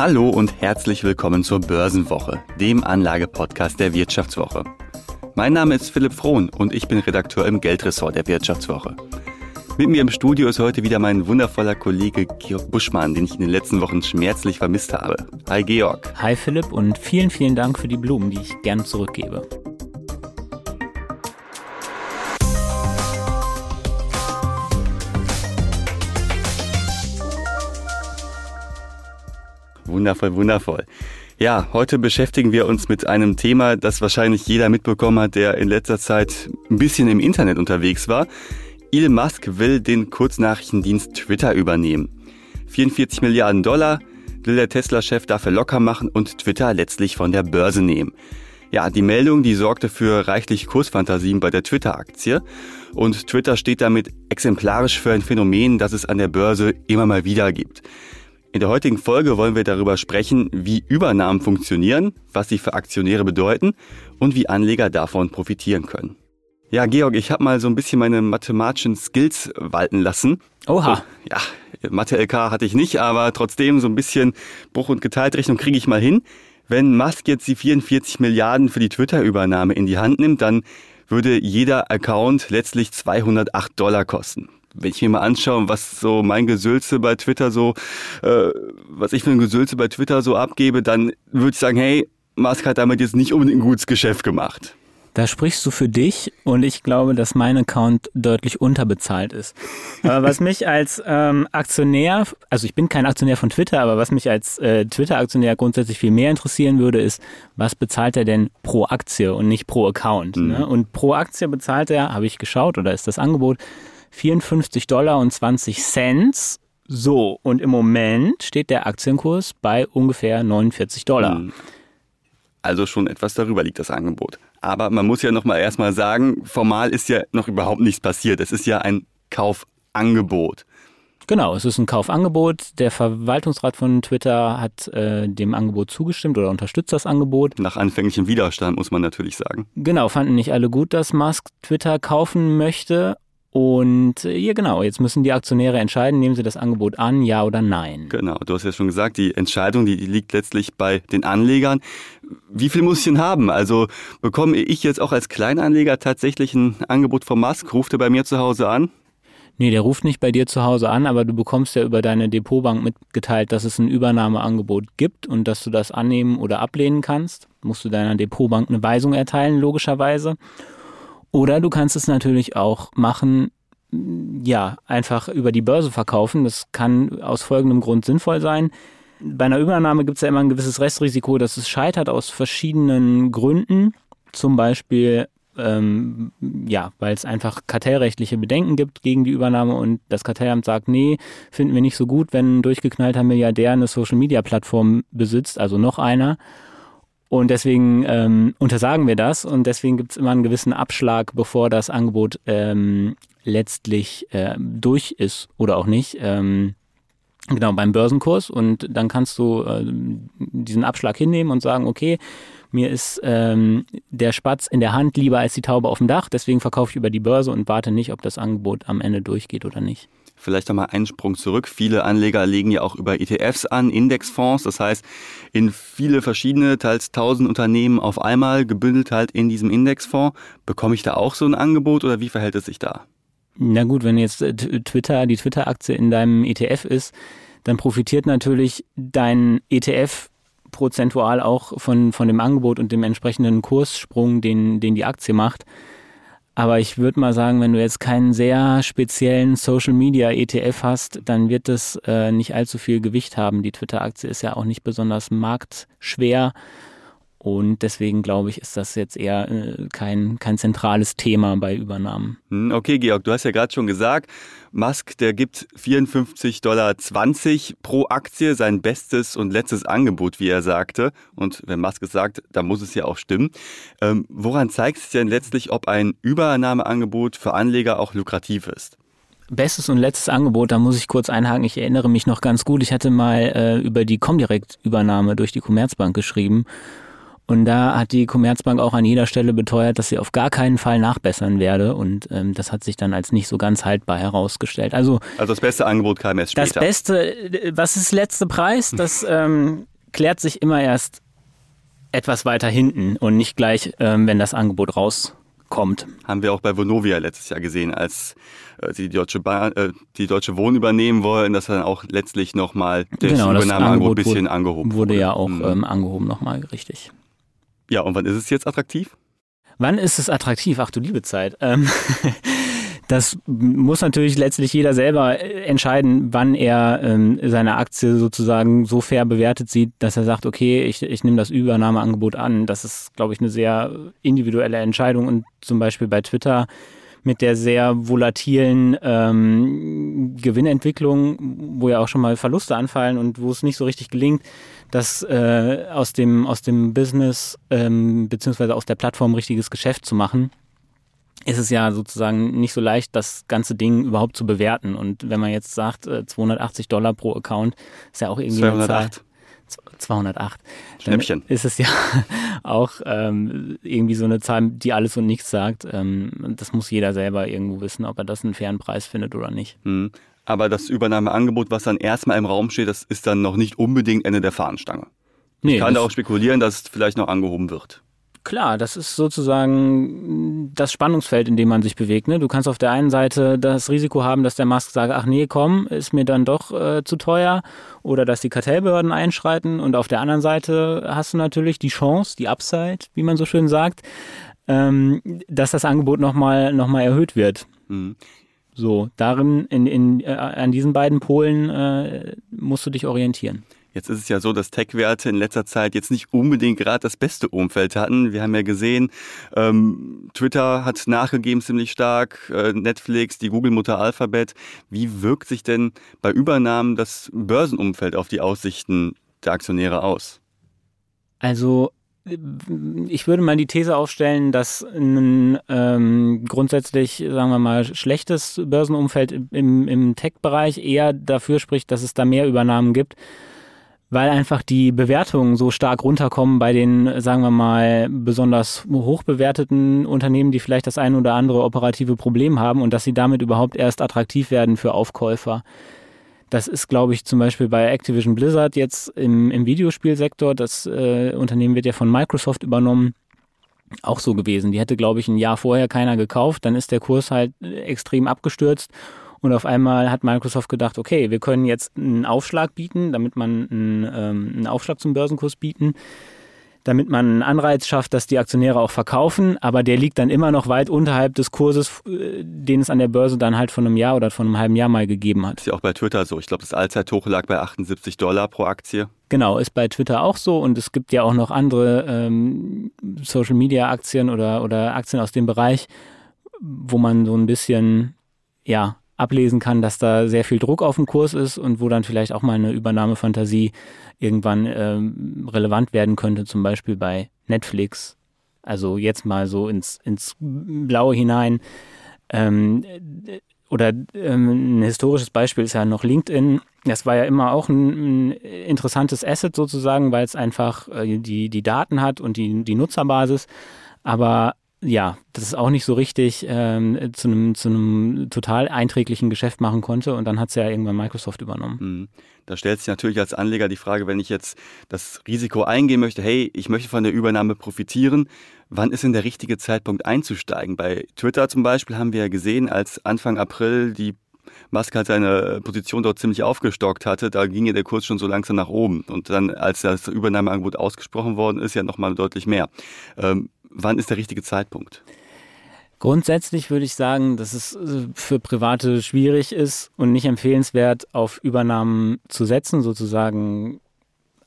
Hallo und herzlich willkommen zur Börsenwoche, dem Anlagepodcast der Wirtschaftswoche. Mein Name ist Philipp Frohn und ich bin Redakteur im Geldressort der Wirtschaftswoche. Mit mir im Studio ist heute wieder mein wundervoller Kollege Georg Buschmann, den ich in den letzten Wochen schmerzlich vermisst habe. Hi Georg. Hi Philipp und vielen, vielen Dank für die Blumen, die ich gern zurückgebe. Wundervoll, wundervoll. Ja, heute beschäftigen wir uns mit einem Thema, das wahrscheinlich jeder mitbekommen hat, der in letzter Zeit ein bisschen im Internet unterwegs war. Elon Musk will den Kurznachrichtendienst Twitter übernehmen. 44 Milliarden Dollar will der Tesla-Chef dafür locker machen und Twitter letztlich von der Börse nehmen. Ja, die Meldung, die sorgte für reichlich Kursfantasien bei der Twitter-Aktie. Und Twitter steht damit exemplarisch für ein Phänomen, das es an der Börse immer mal wieder gibt. In der heutigen Folge wollen wir darüber sprechen, wie Übernahmen funktionieren, was sie für Aktionäre bedeuten und wie Anleger davon profitieren können. Ja, Georg, ich habe mal so ein bisschen meine mathematischen Skills walten lassen. Oha. So, ja, Mathe-LK hatte ich nicht, aber trotzdem so ein bisschen Bruch- und Geteiltrechnung kriege ich mal hin. Wenn Musk jetzt die 44 Milliarden für die Twitter-Übernahme in die Hand nimmt, dann würde jeder Account letztlich 208 Dollar kosten wenn ich mir mal anschaue, was so mein Gesülze bei Twitter so, äh, was ich für ein Gesülze bei Twitter so abgebe, dann würde ich sagen, hey, Musk hat damit jetzt nicht unbedingt ein gutes Geschäft gemacht. Da sprichst du für dich und ich glaube, dass mein Account deutlich unterbezahlt ist. Aber was mich als ähm, Aktionär, also ich bin kein Aktionär von Twitter, aber was mich als äh, Twitter-Aktionär grundsätzlich viel mehr interessieren würde, ist, was bezahlt er denn pro Aktie und nicht pro Account? Mhm. Ne? Und pro Aktie bezahlt er, habe ich geschaut, oder ist das Angebot, 54 Dollar und 20 Cent. So, und im Moment steht der Aktienkurs bei ungefähr 49 Dollar. Hm. Also schon etwas darüber liegt das Angebot. Aber man muss ja noch mal erstmal sagen, formal ist ja noch überhaupt nichts passiert. Es ist ja ein Kaufangebot. Genau, es ist ein Kaufangebot. Der Verwaltungsrat von Twitter hat äh, dem Angebot zugestimmt oder unterstützt das Angebot. Nach anfänglichem Widerstand muss man natürlich sagen. Genau, fanden nicht alle gut, dass Musk Twitter kaufen möchte. Und äh, ja, genau, jetzt müssen die Aktionäre entscheiden, nehmen sie das Angebot an, ja oder nein. Genau, du hast ja schon gesagt, die Entscheidung, die liegt letztlich bei den Anlegern. Wie viel muss ich denn haben? Also bekomme ich jetzt auch als Kleinanleger tatsächlich ein Angebot vom Musk? Ruft er bei mir zu Hause an? Nee, der ruft nicht bei dir zu Hause an, aber du bekommst ja über deine Depotbank mitgeteilt, dass es ein Übernahmeangebot gibt und dass du das annehmen oder ablehnen kannst. Musst du deiner Depotbank eine Weisung erteilen, logischerweise. Oder du kannst es natürlich auch machen, ja, einfach über die Börse verkaufen. Das kann aus folgendem Grund sinnvoll sein. Bei einer Übernahme gibt es ja immer ein gewisses Restrisiko, dass es scheitert aus verschiedenen Gründen. Zum Beispiel, ähm, ja, weil es einfach kartellrechtliche Bedenken gibt gegen die Übernahme und das Kartellamt sagt, nee, finden wir nicht so gut, wenn ein durchgeknallter Milliardär eine Social-Media-Plattform besitzt, also noch einer. Und deswegen ähm, untersagen wir das und deswegen gibt es immer einen gewissen Abschlag, bevor das Angebot ähm, letztlich äh, durch ist oder auch nicht. Ähm, genau, beim Börsenkurs. Und dann kannst du äh, diesen Abschlag hinnehmen und sagen, okay, mir ist ähm, der Spatz in der Hand lieber als die Taube auf dem Dach, deswegen verkaufe ich über die Börse und warte nicht, ob das Angebot am Ende durchgeht oder nicht. Vielleicht nochmal einen Sprung zurück. Viele Anleger legen ja auch über ETFs an, Indexfonds. Das heißt, in viele verschiedene, teils tausend Unternehmen auf einmal gebündelt halt in diesem Indexfonds. Bekomme ich da auch so ein Angebot oder wie verhält es sich da? Na gut, wenn jetzt äh, Twitter, die Twitter-Aktie in deinem ETF ist, dann profitiert natürlich dein ETF prozentual auch von, von dem Angebot und dem entsprechenden Kurssprung, den, den die Aktie macht. Aber ich würde mal sagen, wenn du jetzt keinen sehr speziellen Social Media ETF hast, dann wird das äh, nicht allzu viel Gewicht haben. Die Twitter-Aktie ist ja auch nicht besonders marktschwer. Und deswegen glaube ich, ist das jetzt eher äh, kein, kein zentrales Thema bei Übernahmen. Hm, okay, Georg, du hast ja gerade schon gesagt, Musk, der gibt 54,20 Dollar pro Aktie, sein bestes und letztes Angebot, wie er sagte. Und wenn Musk es sagt, dann muss es ja auch stimmen. Ähm, woran zeigt es denn letztlich, ob ein Übernahmeangebot für Anleger auch lukrativ ist? Bestes und letztes Angebot, da muss ich kurz einhaken. Ich erinnere mich noch ganz gut, ich hatte mal äh, über die Comdirect-Übernahme durch die Commerzbank geschrieben. Und da hat die Commerzbank auch an jeder Stelle beteuert, dass sie auf gar keinen Fall nachbessern werde. Und ähm, das hat sich dann als nicht so ganz haltbar herausgestellt. Also, also das beste Angebot kam erst später. Das beste, was ist letzte Preis? Das, ähm, klärt sich immer erst etwas weiter hinten und nicht gleich, ähm, wenn das Angebot rauskommt. Haben wir auch bei Vonovia letztes Jahr gesehen, als äh, die Deutsche Bahn, äh, die Deutsche Wohnen übernehmen wollen, dass dann auch letztlich nochmal das Genau, das Übernahmeangebot ein bisschen angehoben Wurde ja auch Mhm. ähm, angehoben nochmal, richtig. Ja, und wann ist es jetzt attraktiv? Wann ist es attraktiv? Ach du liebe Zeit. Ähm, das muss natürlich letztlich jeder selber äh, entscheiden, wann er ähm, seine Aktie sozusagen so fair bewertet sieht, dass er sagt, okay, ich, ich nehme das Übernahmeangebot an. Das ist, glaube ich, eine sehr individuelle Entscheidung und zum Beispiel bei Twitter mit der sehr volatilen ähm, Gewinnentwicklung, wo ja auch schon mal Verluste anfallen und wo es nicht so richtig gelingt, das äh, aus, dem, aus dem Business ähm, beziehungsweise aus der Plattform richtiges Geschäft zu machen, ist es ja sozusagen nicht so leicht, das ganze Ding überhaupt zu bewerten. Und wenn man jetzt sagt, äh, 280 Dollar pro Account, ist ja auch irgendwie eine Zahl. 208. 208. Schnäppchen. Ist es ja auch ähm, irgendwie so eine Zahl, die alles und nichts sagt. Ähm, das muss jeder selber irgendwo wissen, ob er das einen fairen Preis findet oder nicht. Mhm. Aber das Übernahmeangebot, was dann erstmal im Raum steht, das ist dann noch nicht unbedingt Ende der Fahnenstange. Nee, Ich kann da auch spekulieren, dass es vielleicht noch angehoben wird. Klar, das ist sozusagen das Spannungsfeld, in dem man sich bewegt. Ne? Du kannst auf der einen Seite das Risiko haben, dass der Musk sagt, ach nee, komm, ist mir dann doch äh, zu teuer oder dass die Kartellbehörden einschreiten und auf der anderen Seite hast du natürlich die Chance, die Upside, wie man so schön sagt, ähm, dass das Angebot nochmal noch mal erhöht wird. Mhm. So, darin, in, in, äh, an diesen beiden Polen äh, musst du dich orientieren. Jetzt ist es ja so, dass Tech-Werte in letzter Zeit jetzt nicht unbedingt gerade das beste Umfeld hatten. Wir haben ja gesehen, ähm, Twitter hat nachgegeben ziemlich stark, äh, Netflix, die Google-Mutter Alphabet. Wie wirkt sich denn bei Übernahmen das Börsenumfeld auf die Aussichten der Aktionäre aus? Also ich würde mal die These aufstellen, dass ein ähm, grundsätzlich, sagen wir mal, schlechtes Börsenumfeld im, im Tech-Bereich eher dafür spricht, dass es da mehr Übernahmen gibt, weil einfach die Bewertungen so stark runterkommen bei den, sagen wir mal, besonders hoch bewerteten Unternehmen, die vielleicht das ein oder andere operative Problem haben und dass sie damit überhaupt erst attraktiv werden für Aufkäufer. Das ist, glaube ich, zum Beispiel bei Activision Blizzard jetzt im, im Videospielsektor. Das äh, Unternehmen wird ja von Microsoft übernommen. Auch so gewesen. Die hätte, glaube ich, ein Jahr vorher keiner gekauft. Dann ist der Kurs halt äh, extrem abgestürzt. Und auf einmal hat Microsoft gedacht, okay, wir können jetzt einen Aufschlag bieten, damit man einen, ähm, einen Aufschlag zum Börsenkurs bieten, damit man einen Anreiz schafft, dass die Aktionäre auch verkaufen, aber der liegt dann immer noch weit unterhalb des Kurses, äh, den es an der Börse dann halt von einem Jahr oder von einem halben Jahr mal gegeben hat. Ist ja auch bei Twitter so. Ich glaube, das Allzeithoch lag bei 78 Dollar pro Aktie. Genau, ist bei Twitter auch so und es gibt ja auch noch andere ähm, Social Media Aktien oder, oder Aktien aus dem Bereich, wo man so ein bisschen, ja, ablesen kann, dass da sehr viel Druck auf dem Kurs ist und wo dann vielleicht auch mal eine Übernahmefantasie irgendwann ähm, relevant werden könnte, zum Beispiel bei Netflix. Also jetzt mal so ins, ins Blaue hinein. Ähm, oder ähm, ein historisches Beispiel ist ja noch LinkedIn. Das war ja immer auch ein, ein interessantes Asset sozusagen, weil es einfach äh, die, die Daten hat und die, die Nutzerbasis. Aber ja, das ist auch nicht so richtig ähm, zu, einem, zu total einträglichen Geschäft machen konnte und dann hat es ja irgendwann Microsoft übernommen. Mhm. Da stellt sich natürlich als Anleger die Frage, wenn ich jetzt das Risiko eingehen möchte, hey, ich möchte von der Übernahme profitieren, wann ist denn der richtige Zeitpunkt einzusteigen? Bei Twitter zum Beispiel haben wir ja gesehen, als Anfang April die Musk halt seine Position dort ziemlich aufgestockt hatte, da ging ja der Kurs schon so langsam nach oben. Und dann, als das Übernahmeangebot ausgesprochen worden ist, ja nochmal deutlich mehr. Ähm, wann ist der richtige Zeitpunkt? Grundsätzlich würde ich sagen, dass es äh, für Private schwierig ist und nicht empfehlenswert, auf Übernahmen zu setzen, sozusagen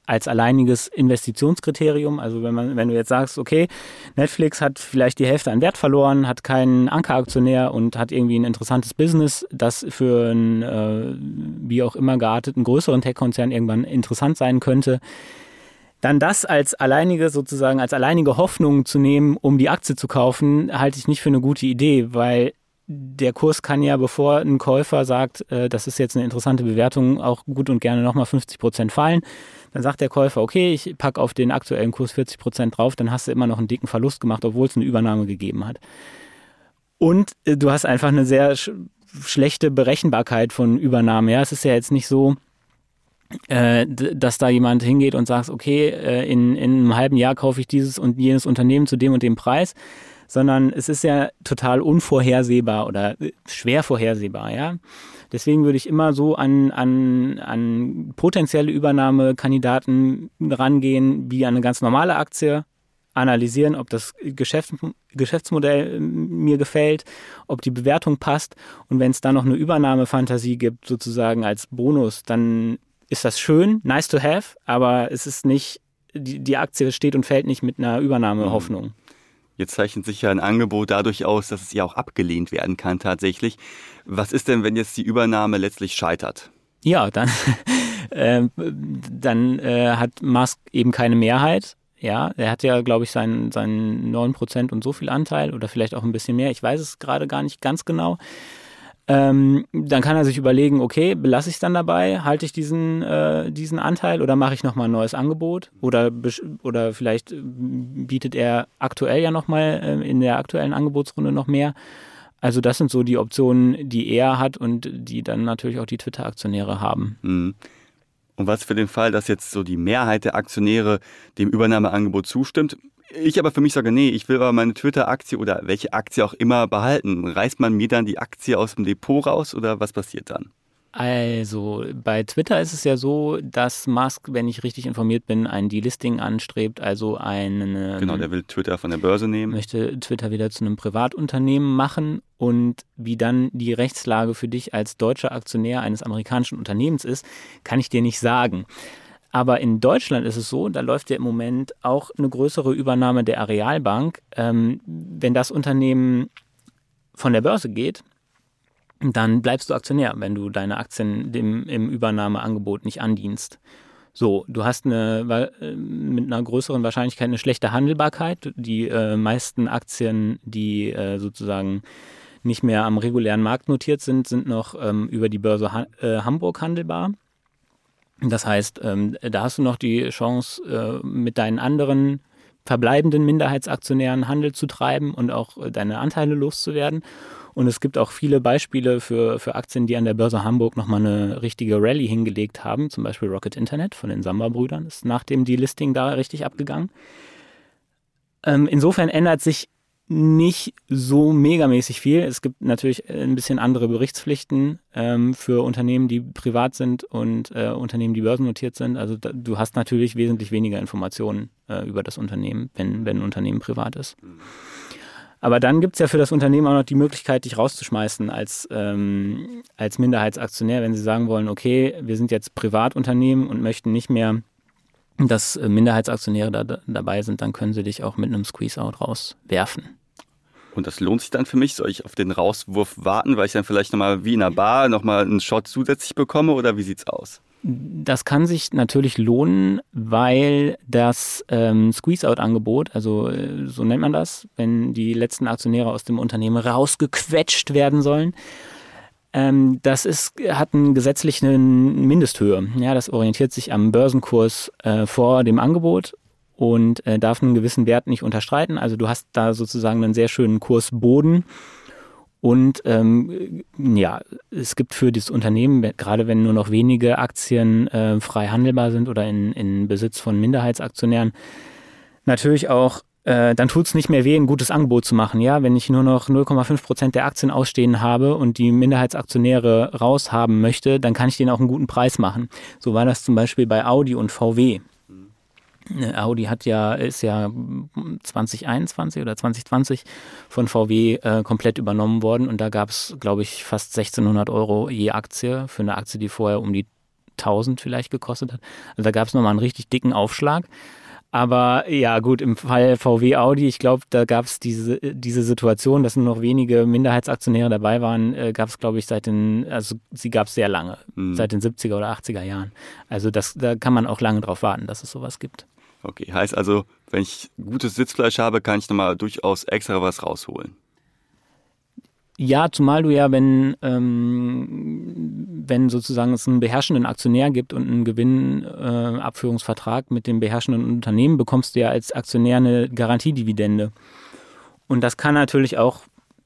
als alleiniges Investitionskriterium. Also wenn man, wenn du jetzt sagst, okay, Netflix hat vielleicht die Hälfte an Wert verloren, hat keinen Ankeraktionär und hat irgendwie ein interessantes Business, das für einen äh, wie auch immer gearteten größeren Tech-Konzern irgendwann interessant sein könnte, dann das als alleinige sozusagen als alleinige Hoffnung zu nehmen, um die Aktie zu kaufen, halte ich nicht für eine gute Idee, weil der Kurs kann ja, bevor ein Käufer sagt, äh, das ist jetzt eine interessante Bewertung, auch gut und gerne nochmal 50 Prozent fallen. Dann sagt der Käufer, okay, ich packe auf den aktuellen Kurs 40 Prozent drauf, dann hast du immer noch einen dicken Verlust gemacht, obwohl es eine Übernahme gegeben hat. Und äh, du hast einfach eine sehr sch schlechte Berechenbarkeit von Übernahmen. Ja, es ist ja jetzt nicht so, dass da jemand hingeht und sagt, okay, äh, in, in einem halben Jahr kaufe ich dieses und jenes Unternehmen zu dem und dem Preis, sondern es ist ja total unvorhersehbar oder äh, schwer vorhersehbar, ja. Deswegen würde ich immer so an, an, an potenzielle Übernahmekandidaten rangehen, wie an eine ganz normale Aktie, analysieren, ob das Geschäft, Geschäftsmodell mir gefällt, ob die Bewertung passt und wenn es da noch eine Übernahmefantasie gibt, sozusagen als Bonus, dann ist das schön, nice to have, aber es ist nicht, die, die Aktie steht und fällt nicht mit einer Übernahmehoffnung. Mhm. Jetzt zeichnet sich ja ein Angebot dadurch aus, dass es ja auch abgelehnt werden kann tatsächlich. Was ist denn, wenn jetzt die Übernahme letztlich scheitert? Ja, dann, äh, dann äh, hat Musk eben keine Mehrheit. Ja, er hat ja, glaube ich, seinen, seinen 9% und so viel Anteil oder vielleicht auch ein bisschen mehr. Ich weiß es gerade gar nicht ganz genau. Ähm, dann kann er sich überlegen, okay, belasse ich es dann dabei, halte ich diesen, äh, diesen Anteil oder mache ich nochmal ein neues Angebot oder, oder vielleicht äh, bietet er aktuell ja nochmal äh, in der aktuellen Angebotsrunde noch mehr. Also das sind so die Optionen, die er hat und die dann natürlich auch die Twitter-Aktionäre haben. Mhm. Und was für den Fall, dass jetzt so die Mehrheit der Aktionäre dem Übernahmeangebot zustimmt, ich aber für mich sage, nee, ich will aber meine Twitter-Aktie oder welche Aktie auch immer behalten. Reißt man mir dann die Aktie aus dem Depot raus oder was passiert dann? Also bei Twitter ist es ja so, dass Musk, wenn ich richtig informiert bin, ein Delisting anstrebt, also eine. Genau, der will Twitter von der Börse nehmen. Möchte Twitter wieder zu einem Privatunternehmen machen und wie dann die Rechtslage für dich als deutscher Aktionär eines amerikanischen Unternehmens ist, kann ich dir nicht sagen. Aber in Deutschland ist es so, da läuft ja im Moment auch eine größere Übernahme der Arealbank. Ähm, wenn das Unternehmen von der Börse geht, dann bleibst du Aktionär, wenn du deine Aktien dem, im Übernahmeangebot nicht andienst. So, du hast eine, äh, mit einer größeren Wahrscheinlichkeit eine schlechte Handelbarkeit. Die äh, meisten Aktien, die äh, sozusagen nicht mehr am regulären Markt notiert sind, sind noch ähm, über die Börse ha äh, Hamburg handelbar. Das heißt, ähm, da hast du noch die Chance, äh, mit deinen anderen verbleibenden Minderheitsaktionären Handel zu treiben und auch äh, deine Anteile loszuwerden. Und es gibt auch viele Beispiele für, für Aktien, die an der Börse Hamburg nochmal eine richtige Rallye hingelegt haben. Zum Beispiel Rocket Internet von den Samba-Brüdern ist nach dem Delisting da richtig abgegangen. Ähm, insofern ändert sich nicht so megamäßig viel. Es gibt natürlich ein bisschen andere Berichtspflichten ähm, für Unternehmen, die privat sind und äh, Unternehmen, die börsennotiert sind. Also da, du hast natürlich wesentlich weniger Informationen äh, über das Unternehmen, wenn, wenn ein Unternehmen privat ist. Aber dann gibt es ja für das Unternehmen auch noch die Möglichkeit, dich rauszuschmeißen als, ähm, als Minderheitsaktionär, wenn sie sagen wollen, okay, wir sind jetzt Privatunternehmen und möchten nicht mehr dass äh, Minderheitsaktionäre da, dabei sind, dann können sie dich auch mit einem Squeeze-Out rauswerfen. Und das lohnt sich dann für mich? Soll ich auf den Rauswurf warten, weil ich dann vielleicht nochmal wie in einer Bar nochmal einen Shot zusätzlich bekomme oder wie sieht's aus? Das kann sich natürlich lohnen, weil das ähm, Squeeze-Out-Angebot, also äh, so nennt man das, wenn die letzten Aktionäre aus dem Unternehmen rausgequetscht werden sollen, ähm, das ist, hat eine gesetzliche Mindesthöhe. Ja, das orientiert sich am Börsenkurs äh, vor dem Angebot und äh, darf einen gewissen Wert nicht unterstreiten. Also du hast da sozusagen einen sehr schönen Kursboden. Und ähm, ja, es gibt für das Unternehmen, gerade wenn nur noch wenige Aktien äh, frei handelbar sind oder in, in Besitz von Minderheitsaktionären, natürlich auch äh, dann tut es nicht mehr weh, ein gutes Angebot zu machen. Ja, wenn ich nur noch 0,5 Prozent der Aktien ausstehen habe und die Minderheitsaktionäre raushaben möchte, dann kann ich denen auch einen guten Preis machen. So war das zum Beispiel bei Audi und VW. Äh, Audi hat ja, ist ja 2021 oder 2020 von VW äh, komplett übernommen worden und da gab es, glaube ich, fast 1600 Euro je Aktie für eine Aktie, die vorher um die 1000 vielleicht gekostet hat. Also da gab es nochmal einen richtig dicken Aufschlag. Aber ja, gut, im Fall VW Audi, ich glaube, da gab es diese, diese Situation, dass nur noch wenige Minderheitsaktionäre dabei waren, äh, gab es, glaube ich, seit den, also sie gab es sehr lange, mhm. seit den 70er oder 80er Jahren. Also das, da kann man auch lange drauf warten, dass es sowas gibt. Okay, heißt also, wenn ich gutes Sitzfleisch habe, kann ich nochmal durchaus extra was rausholen. Ja, zumal du ja, wenn, ähm, wenn sozusagen es einen beherrschenden Aktionär gibt und einen Gewinnabführungsvertrag äh, mit dem beherrschenden Unternehmen, bekommst du ja als Aktionär eine Garantiedividende. Und das kann natürlich auch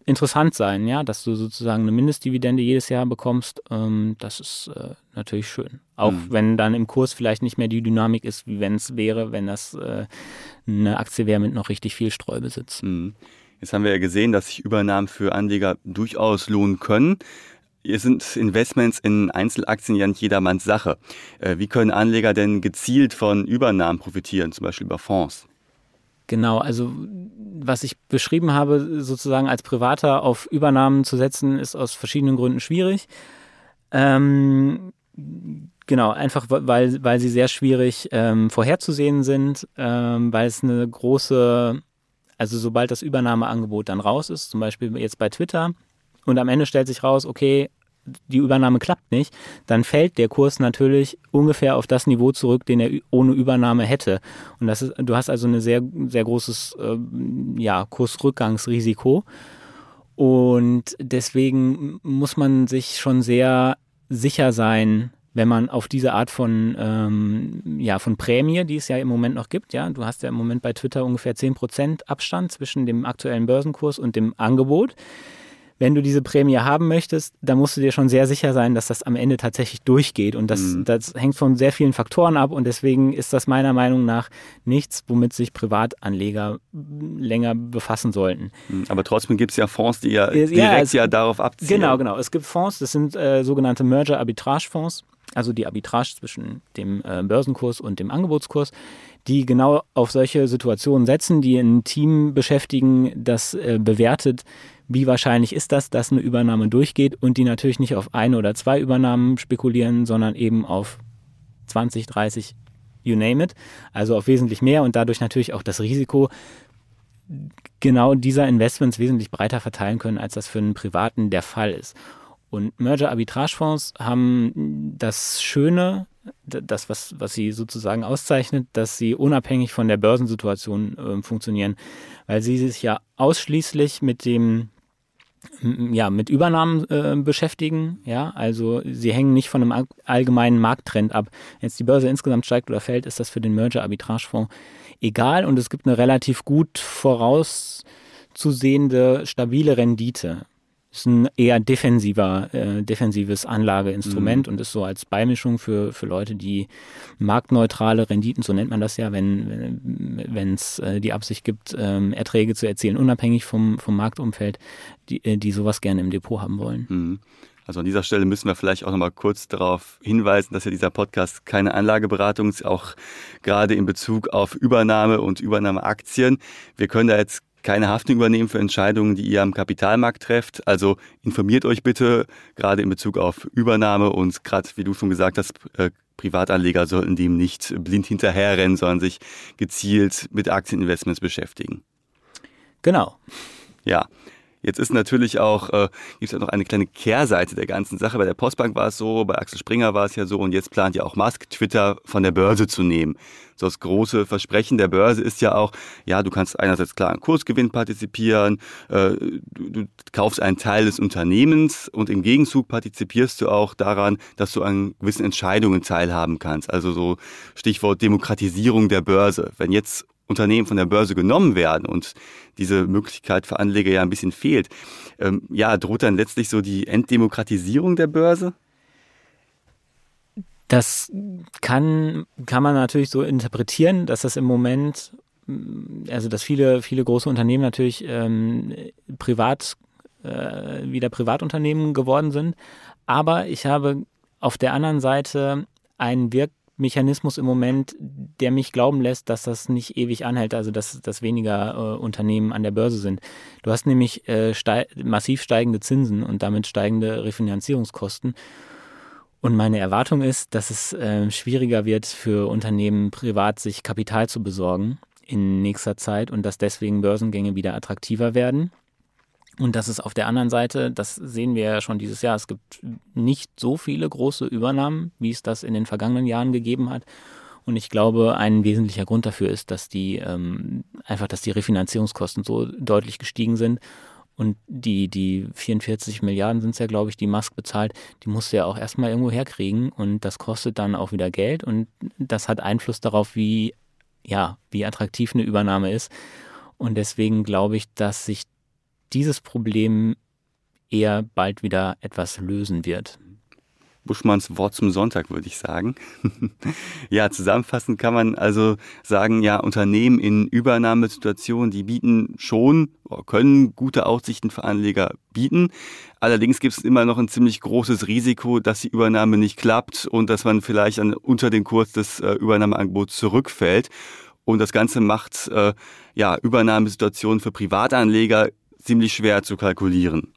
interessant sein, ja, dass du sozusagen eine Mindestdividende jedes Jahr bekommst. Ähm, das ist äh, natürlich schön. Auch mhm. wenn dann im Kurs vielleicht nicht mehr die Dynamik ist, wie wenn es wäre, wenn das äh, eine Aktie wäre mit noch richtig viel Streubesitz. Mhm. Jetzt haben wir ja gesehen, dass sich Übernahmen für Anleger durchaus lohnen können. Hier sind Investments in Einzelaktien ja nicht jedermanns Sache. Äh, wie können Anleger denn gezielt von Übernahmen profitieren, zum Beispiel über Fonds? Genau, also was ich beschrieben habe, sozusagen als Privater auf Übernahmen zu setzen, ist aus verschiedenen Gründen schwierig. Ähm, genau, einfach weil, weil sie sehr schwierig ähm, vorherzusehen sind, ähm, weil es eine große, also sobald das Übernahmeangebot dann raus ist, zum Beispiel jetzt bei Twitter, und am Ende stellt sich raus, okay, die Übernahme klappt nicht, dann fällt der Kurs natürlich ungefähr auf das Niveau zurück, den er ohne Übernahme hätte. Und das ist, du hast also ein sehr, sehr großes äh, ja, Kursrückgangsrisiko. Und deswegen muss man sich schon sehr sicher sein, wenn man auf diese Art von, ähm, ja, von Prämie, die es ja im Moment noch gibt, ja, du hast ja im Moment bei Twitter ungefähr 10% Abstand zwischen dem aktuellen Börsenkurs und dem Angebot wenn du diese Prämie haben möchtest, dann musst du dir schon sehr sicher sein, dass das am Ende tatsächlich durchgeht. Und das, mhm. das hängt von sehr vielen Faktoren ab. Und deswegen ist das meiner Meinung nach nichts, womit sich Privatanleger länger befassen sollten. Mhm. Aber trotzdem gibt es ja Fonds, die ja direkt ja, es, ja darauf abzielen. Genau, genau. Es gibt Fonds, das sind äh, sogenannte Merger-Arbitrage-Fonds also die Arbitrage zwischen dem äh, Börsenkurs und dem Angebotskurs, die genau auf solche Situationen setzen, die ein Team beschäftigen, das äh, bewertet, wie wahrscheinlich ist das, dass eine Übernahme durchgeht und die natürlich nicht auf eine oder zwei Übernahmen spekulieren, sondern eben auf 20, 30, you name it, also auf wesentlich mehr und dadurch natürlich auch das Risiko genau dieser Investments wesentlich breiter verteilen können, als das für einen Privaten der Fall ist. Und Merger-Arbitrage-Fonds haben das Schöne, das, was, was sie sozusagen auszeichnet, dass sie unabhängig von der Börsensituation äh, funktionieren, weil sie sich ja ausschließlich mit dem ja, mit Übernahmen äh, beschäftigen. Ja, also sie hängen nicht von einem allgemeinen Markttrend ab. Wenn jetzt die Börse insgesamt steigt oder fällt, ist das für den Merger-Arbitrage-Fonds egal und es gibt eine relativ gut vorauszusehende, stabile Rendite ist ein eher defensiver, äh, defensives Anlageinstrument mhm. und ist so als Beimischung für, für Leute, die marktneutrale Renditen, so nennt man das ja, wenn es äh, die Absicht gibt, ähm, Erträge zu erzielen, unabhängig vom, vom Marktumfeld, die, äh, die sowas gerne im Depot haben wollen. Mhm. Also an dieser Stelle müssen wir vielleicht auch nochmal kurz darauf hinweisen, dass ja dieser Podcast keine Anlageberatung ist, auch gerade in Bezug auf Übernahme und Übernahmeaktien. Wir können da jetzt keine Haftung übernehmen für Entscheidungen, die ihr am Kapitalmarkt trefft. Also informiert euch bitte gerade in Bezug auf Übernahme und gerade, wie du schon gesagt hast, äh, Privatanleger sollten dem nicht blind hinterherrennen, sondern sich gezielt mit Aktieninvestments beschäftigen. Genau. Ja. Jetzt ist natürlich auch, äh, gibt es ja noch eine kleine Kehrseite der ganzen Sache. Bei der Postbank war es so, bei Axel Springer war es ja so und jetzt plant ja auch Musk, Twitter von der Börse zu nehmen. So das große Versprechen der Börse ist ja auch, ja, du kannst einerseits klar an Kursgewinn partizipieren, äh, du, du kaufst einen Teil des Unternehmens und im Gegenzug partizipierst du auch daran, dass du an gewissen Entscheidungen teilhaben kannst. Also so Stichwort Demokratisierung der Börse. Wenn jetzt Unternehmen von der Börse genommen werden und diese Möglichkeit für Anleger ja ein bisschen fehlt, ähm, ja, droht dann letztlich so die Entdemokratisierung der Börse? Das kann, kann man natürlich so interpretieren, dass das im Moment, also dass viele, viele große Unternehmen natürlich ähm, privat, äh, wieder Privatunternehmen geworden sind. Aber ich habe auf der anderen Seite einen Wirk Mechanismus im Moment, der mich glauben lässt, dass das nicht ewig anhält, also dass, dass weniger äh, Unternehmen an der Börse sind. Du hast nämlich äh, steig massiv steigende Zinsen und damit steigende Refinanzierungskosten. Und meine Erwartung ist, dass es äh, schwieriger wird für Unternehmen privat, sich Kapital zu besorgen in nächster Zeit und dass deswegen Börsengänge wieder attraktiver werden. Und das ist auf der anderen Seite, das sehen wir ja schon dieses Jahr, es gibt nicht so viele große Übernahmen, wie es das in den vergangenen Jahren gegeben hat. Und ich glaube, ein wesentlicher Grund dafür ist, dass die ähm, einfach, dass die Refinanzierungskosten so deutlich gestiegen sind. Und die, die 44 Milliarden sind es ja, glaube ich, die Musk bezahlt, die musst du ja auch erstmal irgendwo herkriegen. Und das kostet dann auch wieder Geld. Und das hat Einfluss darauf, wie, ja, wie attraktiv eine Übernahme ist. Und deswegen glaube ich, dass sich dieses Problem eher bald wieder etwas lösen wird. Buschmanns Wort zum Sonntag, würde ich sagen. ja, zusammenfassend kann man also sagen, ja, Unternehmen in Übernahmesituationen, die bieten schon, können gute Aussichten für Anleger bieten. Allerdings gibt es immer noch ein ziemlich großes Risiko, dass die Übernahme nicht klappt und dass man vielleicht an, unter den Kurs des äh, Übernahmeangebots zurückfällt. Und das Ganze macht äh, ja, Übernahmesituationen für Privatanleger ziemlich schwer zu kalkulieren.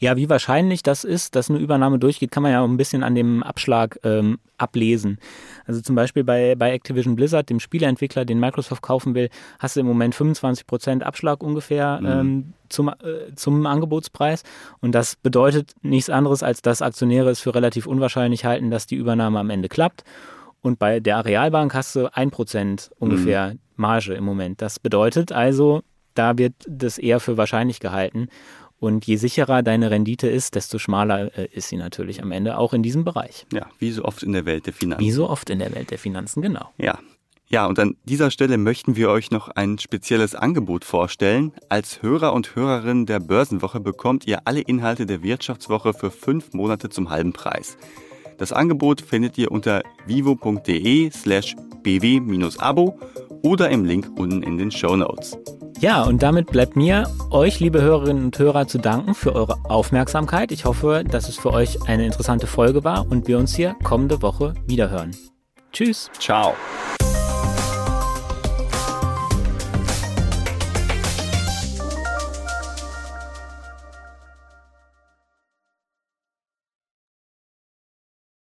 Ja, wie wahrscheinlich das ist, dass eine Übernahme durchgeht, kann man ja auch ein bisschen an dem Abschlag ähm, ablesen. Also zum Beispiel bei, bei Activision Blizzard, dem Spieleentwickler, den Microsoft kaufen will, hast du im Moment 25% Abschlag ungefähr mhm. ähm, zum, äh, zum Angebotspreis. Und das bedeutet nichts anderes, als dass Aktionäre es für relativ unwahrscheinlich halten, dass die Übernahme am Ende klappt. Und bei der Arealbank hast du 1% ungefähr mhm. Marge im Moment. Das bedeutet also, da wird das eher für wahrscheinlich gehalten. Und je sicherer deine Rendite ist, desto schmaler äh, ist sie natürlich am Ende auch in diesem Bereich. Ja, wie so oft in der Welt der Finanzen. Wie so oft in der Welt der Finanzen, genau. Ja. Ja, und an dieser Stelle möchten wir euch noch ein spezielles Angebot vorstellen. Als Hörer und Hörerin der Börsenwoche bekommt ihr alle Inhalte der Wirtschaftswoche für fünf Monate zum halben Preis. Das Angebot findet ihr unter vivo.de slash bw-abo oder im Link unten in den Show Notes. Ja, und damit bleibt mir, euch, liebe Hörerinnen und Hörer, zu danken für eure Aufmerksamkeit. Ich hoffe, dass es für euch eine interessante Folge war und wir uns hier kommende Woche wiederhören. Tschüss. Ciao.